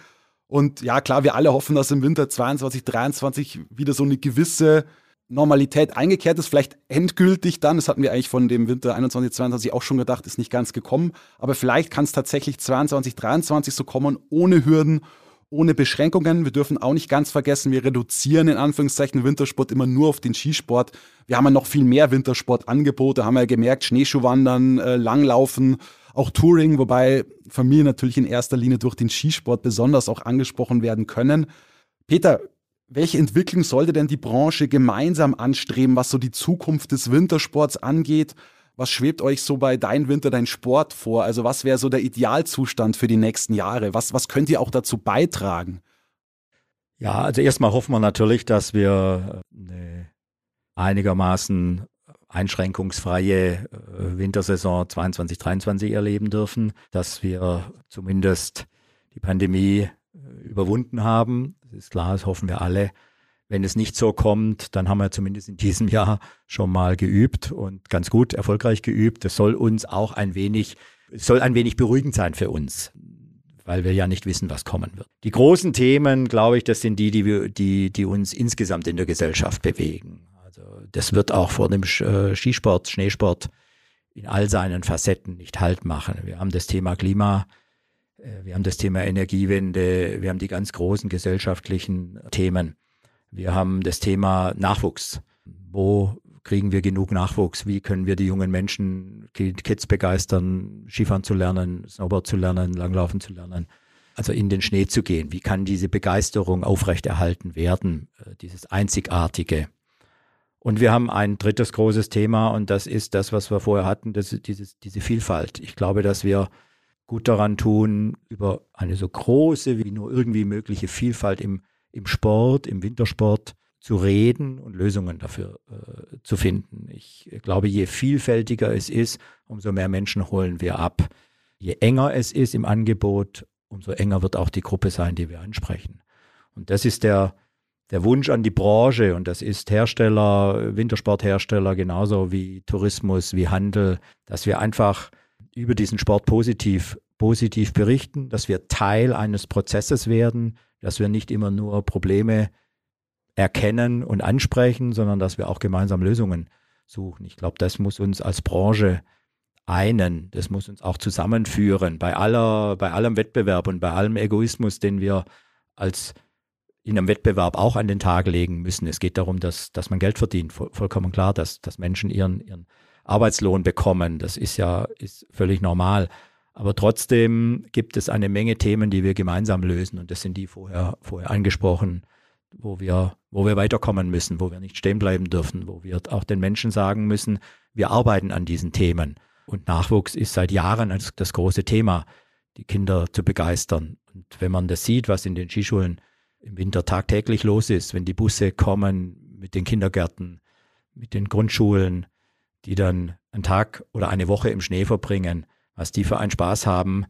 Und ja, klar, wir alle hoffen, dass im Winter 22, 23 wieder so eine gewisse Normalität eingekehrt ist, vielleicht endgültig dann, das hatten wir eigentlich von dem Winter 21, 22 auch schon gedacht, ist nicht ganz gekommen, aber vielleicht kann es tatsächlich 22, 23 so kommen, ohne Hürden, ohne Beschränkungen. Wir dürfen auch nicht ganz vergessen, wir reduzieren in Anführungszeichen Wintersport immer nur auf den Skisport. Wir haben ja noch viel mehr Wintersportangebote, haben ja gemerkt, Schneeschuhwandern, äh, Langlaufen, auch Touring, wobei Familien natürlich in erster Linie durch den Skisport besonders auch angesprochen werden können. Peter, welche Entwicklung sollte denn die Branche gemeinsam anstreben, was so die Zukunft des Wintersports angeht? Was schwebt euch so bei Dein Winter, dein Sport vor? Also was wäre so der Idealzustand für die nächsten Jahre? Was, was könnt ihr auch dazu beitragen? Ja, also erstmal hoffen wir natürlich, dass wir eine einigermaßen einschränkungsfreie äh, Wintersaison 22, 23 erleben dürfen, dass wir zumindest die Pandemie äh, überwunden haben. Das ist klar, das hoffen wir alle. Wenn es nicht so kommt, dann haben wir zumindest in diesem Jahr schon mal geübt und ganz gut erfolgreich geübt. Das soll uns auch ein wenig, soll ein wenig beruhigend sein für uns, weil wir ja nicht wissen, was kommen wird. Die großen Themen, glaube ich, das sind die, die, wir, die, die uns insgesamt in der Gesellschaft bewegen. Also das wird auch vor dem äh, Skisport, Schneesport in all seinen Facetten nicht Halt machen. Wir haben das Thema Klima, äh, wir haben das Thema Energiewende, wir haben die ganz großen gesellschaftlichen Themen. Wir haben das Thema Nachwuchs. Wo kriegen wir genug Nachwuchs? Wie können wir die jungen Menschen, Kids begeistern, Skifahren zu lernen, Snowboard zu lernen, Langlaufen zu lernen? Also in den Schnee zu gehen. Wie kann diese Begeisterung aufrechterhalten werden? Äh, dieses Einzigartige. Und wir haben ein drittes großes Thema und das ist das, was wir vorher hatten, das dieses, diese Vielfalt. Ich glaube, dass wir gut daran tun, über eine so große wie nur irgendwie mögliche Vielfalt im, im Sport, im Wintersport zu reden und Lösungen dafür äh, zu finden. Ich glaube, je vielfältiger es ist, umso mehr Menschen holen wir ab. Je enger es ist im Angebot, umso enger wird auch die Gruppe sein, die wir ansprechen. Und das ist der, der Wunsch an die Branche und das ist Hersteller, Wintersporthersteller genauso wie Tourismus, wie Handel, dass wir einfach über diesen Sport positiv, positiv berichten, dass wir Teil eines Prozesses werden, dass wir nicht immer nur Probleme erkennen und ansprechen, sondern dass wir auch gemeinsam Lösungen suchen. Ich glaube, das muss uns als Branche einen, das muss uns auch zusammenführen bei aller, bei allem Wettbewerb und bei allem Egoismus, den wir als in einem Wettbewerb auch an den Tag legen müssen. Es geht darum, dass, dass man Geld verdient. vollkommen klar, dass, dass Menschen ihren, ihren Arbeitslohn bekommen. Das ist ja ist völlig normal. Aber trotzdem gibt es eine Menge Themen, die wir gemeinsam lösen. Und das sind die vorher, vorher angesprochen, wo wir, wo wir weiterkommen müssen, wo wir nicht stehen bleiben dürfen, wo wir auch den Menschen sagen müssen, wir arbeiten an diesen Themen. Und Nachwuchs ist seit Jahren das, das große Thema, die Kinder zu begeistern. Und wenn man das sieht, was in den Skischulen im Winter tagtäglich los ist, wenn die Busse kommen mit den Kindergärten, mit den Grundschulen, die dann einen Tag oder eine Woche im Schnee verbringen, was die für einen Spaß haben,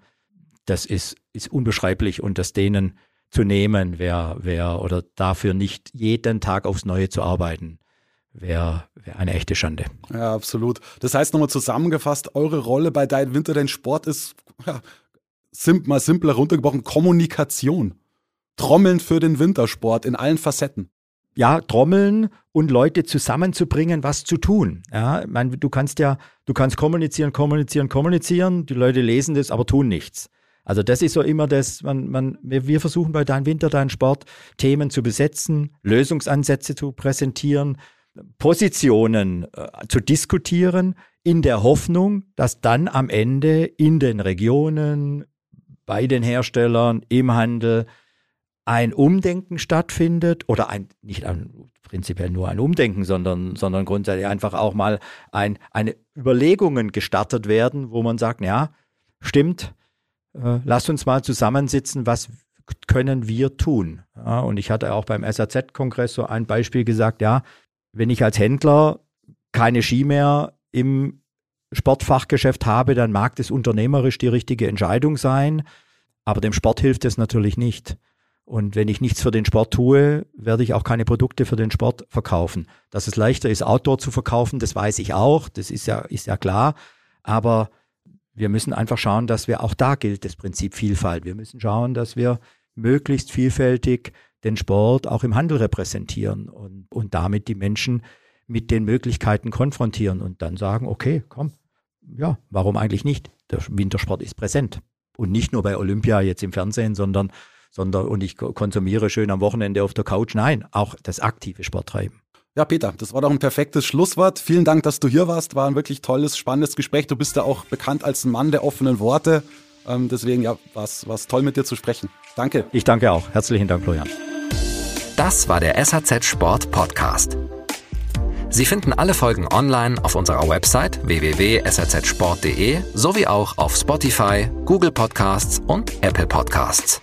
das ist, ist unbeschreiblich und das denen zu nehmen, wäre wär, oder dafür nicht jeden Tag aufs Neue zu arbeiten, wäre wär eine echte Schande. Ja, absolut. Das heißt nochmal zusammengefasst, eure Rolle bei Dein Winter, dein Sport ist ja, sim mal simpler runtergebrochen, Kommunikation. Trommeln für den Wintersport in allen Facetten ja, trommeln und Leute zusammenzubringen, was zu tun. Ja, ich meine, du kannst ja, du kannst kommunizieren, kommunizieren, kommunizieren, die Leute lesen das, aber tun nichts. Also das ist so immer das, man, man, wir versuchen bei Dein Winter, Dein Sport Themen zu besetzen, Lösungsansätze zu präsentieren, Positionen äh, zu diskutieren, in der Hoffnung, dass dann am Ende in den Regionen, bei den Herstellern, im Handel ein Umdenken stattfindet oder ein, nicht ein, prinzipiell nur ein Umdenken, sondern, sondern grundsätzlich einfach auch mal ein, eine Überlegungen gestartet werden, wo man sagt, ja, stimmt, äh, lasst uns mal zusammensitzen, was können wir tun? Ja, und ich hatte auch beim SAZ-Kongress so ein Beispiel gesagt, ja, wenn ich als Händler keine Ski mehr im Sportfachgeschäft habe, dann mag das unternehmerisch die richtige Entscheidung sein, aber dem Sport hilft es natürlich nicht. Und wenn ich nichts für den Sport tue, werde ich auch keine Produkte für den Sport verkaufen. Dass es leichter ist, Outdoor zu verkaufen, das weiß ich auch, das ist ja, ist ja klar. Aber wir müssen einfach schauen, dass wir auch da gilt das Prinzip Vielfalt. Wir müssen schauen, dass wir möglichst vielfältig den Sport auch im Handel repräsentieren und, und damit die Menschen mit den Möglichkeiten konfrontieren und dann sagen, okay, komm, ja, warum eigentlich nicht? Der Wintersport ist präsent. Und nicht nur bei Olympia jetzt im Fernsehen, sondern, sondern und ich konsumiere schön am Wochenende auf der Couch. Nein, auch das aktive Sporttreiben. Ja, Peter, das war doch ein perfektes Schlusswort. Vielen Dank, dass du hier warst. War ein wirklich tolles, spannendes Gespräch. Du bist ja auch bekannt als ein Mann der offenen Worte. Ähm, deswegen, ja, war es toll mit dir zu sprechen. Danke. Ich danke auch. Herzlichen Dank, Florian. Das war der SAZ Sport Podcast. Sie finden alle Folgen online auf unserer Website www.sazsport.de sowie auch auf Spotify, Google Podcasts und Apple Podcasts.